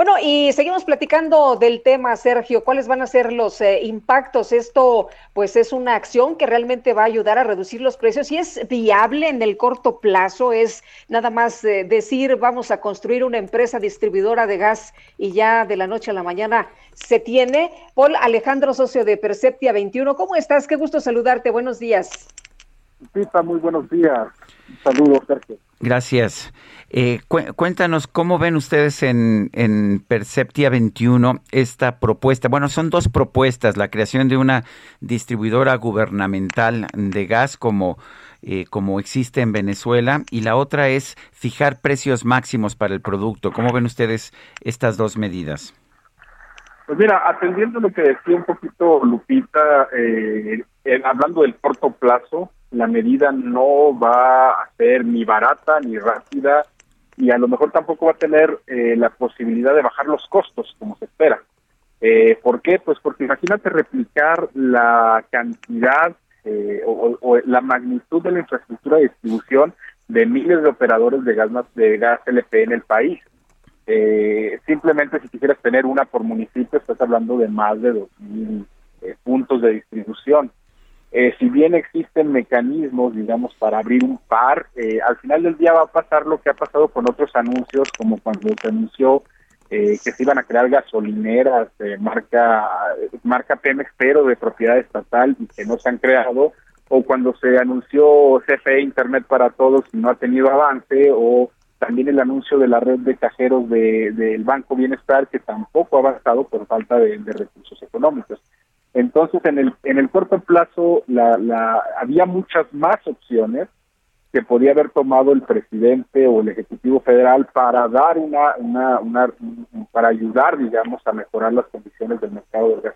Bueno, y seguimos platicando del tema, Sergio. ¿Cuáles van a ser los eh, impactos? Esto, pues, es una acción que realmente va a ayudar a reducir los precios y es viable en el corto plazo. Es nada más eh, decir, vamos a construir una empresa distribuidora de gas y ya de la noche a la mañana se tiene. Paul Alejandro, socio de Perceptia 21. ¿Cómo estás? Qué gusto saludarte. Buenos días. Pita, muy buenos días. Saludos, Sergio. Gracias. Eh, cuéntanos cómo ven ustedes en, en, Perceptia 21 esta propuesta. Bueno, son dos propuestas, la creación de una distribuidora gubernamental de gas como, eh, como existe en Venezuela y la otra es fijar precios máximos para el producto. ¿Cómo ven ustedes estas dos medidas? Pues mira, atendiendo lo que decía un poquito Lupita, eh, hablando del corto plazo, la medida no va a ser ni barata ni rápida y a lo mejor tampoco va a tener eh, la posibilidad de bajar los costos como se espera. Eh, ¿Por qué? Pues porque imagínate replicar la cantidad eh, o, la magnitud de la infraestructura de distribución de miles de operadores de gas, de gas LP en el país. simplemente si quisieras tener una por municipio, estás hablando de más de 2.000 puntos de distribución. Eh, si bien existen mecanismos, digamos, para abrir un par, eh, al final del día va a pasar lo que ha pasado con otros anuncios, como cuando se anunció eh, que se iban a crear gasolineras de marca, marca Pemex, pero de propiedad estatal y que no se han creado, o cuando se anunció CFE Internet para Todos y no ha tenido avance, o también el anuncio de la red de cajeros del de, Banco Bienestar, que tampoco ha avanzado por falta de recursos económicos. Entonces, en el, en el corto plazo la, la, había muchas más opciones que podía haber tomado el presidente o el Ejecutivo Federal para dar una, una, una para ayudar, digamos, a mejorar las condiciones del mercado del gas.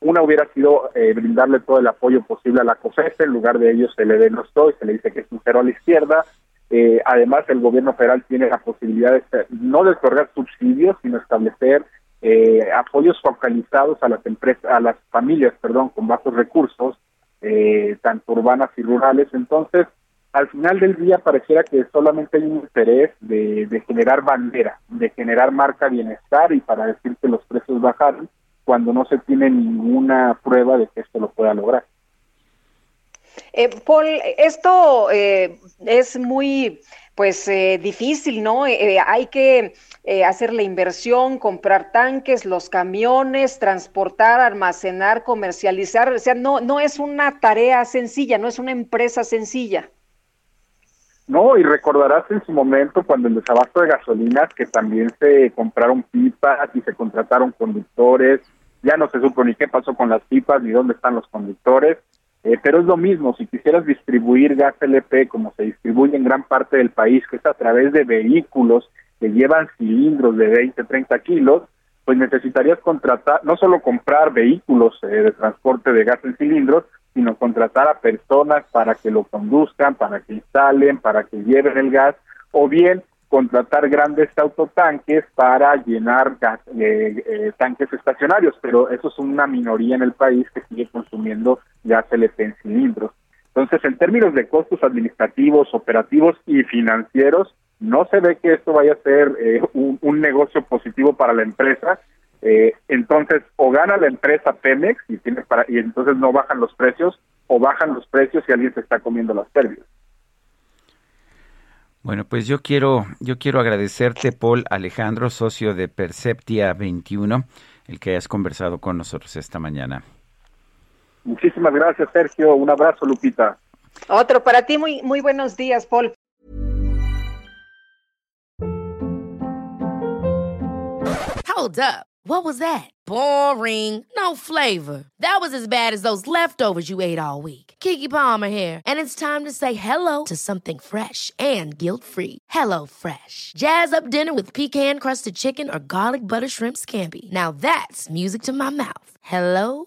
Una hubiera sido eh, brindarle todo el apoyo posible a la COFESE, en lugar de ello se le denostó y se le dice que es un cero a la izquierda. Eh, además, el gobierno federal tiene la posibilidad de no de otorgar subsidios, sino establecer eh, apoyos focalizados a las empresas, a las familias, perdón, con bajos recursos, eh, tanto urbanas y rurales. Entonces, al final del día pareciera que solamente hay un interés de, generar bandera, de generar marca bienestar y para decir que los precios bajaron, cuando no se tiene ninguna prueba de que esto lo pueda lograr. Eh, Paul, esto eh, es muy pues eh, difícil, ¿no? Eh, hay que eh, hacer la inversión, comprar tanques, los camiones, transportar, almacenar, comercializar. O sea, no, no es una tarea sencilla, no es una empresa sencilla. No, y recordarás en su momento cuando el desabasto de gasolinas que también se compraron pipas y se contrataron conductores, ya no se supo ni qué pasó con las pipas ni dónde están los conductores, eh, pero es lo mismo, si quisieras distribuir gas LP como se distribuye en gran parte del país, que es a través de vehículos que llevan cilindros de 20, 30 kilos, pues necesitarías contratar, no solo comprar vehículos eh, de transporte de gas en cilindros, sino contratar a personas para que lo conduzcan, para que instalen, para que lleven el gas, o bien contratar grandes autotanques para llenar eh, eh, tanques estacionarios, pero eso es una minoría en el país que sigue consumiendo gas LP en cilindros. Entonces, en términos de costos administrativos, operativos y financieros, no se ve que esto vaya a ser eh, un, negocio positivo para la empresa. entonces, o gana la empresa Pemex y, tiene para, y entonces no bajan los precios, o bajan los precios y alguien se está comiendo las pérdidas. Bueno, pues yo quiero, yo quiero agradecerte, Paul Alejandro, socio de Perceptia 21, el que hayas conversado con nosotros esta mañana. Muchísimas gracias, Sergio. Un abrazo, Lupita. Otro para ti, muy, muy buenos días, Paul. Hold up. What was that? Boring. No flavor. That was as bad as those leftovers you ate all week. Kiki Palmer here, and it's time to say hello to something fresh and guilt-free. Hello Fresh. Jazz up dinner with pecan-crusted chicken or garlic butter shrimp scampi. Now that's music to my mouth. Hello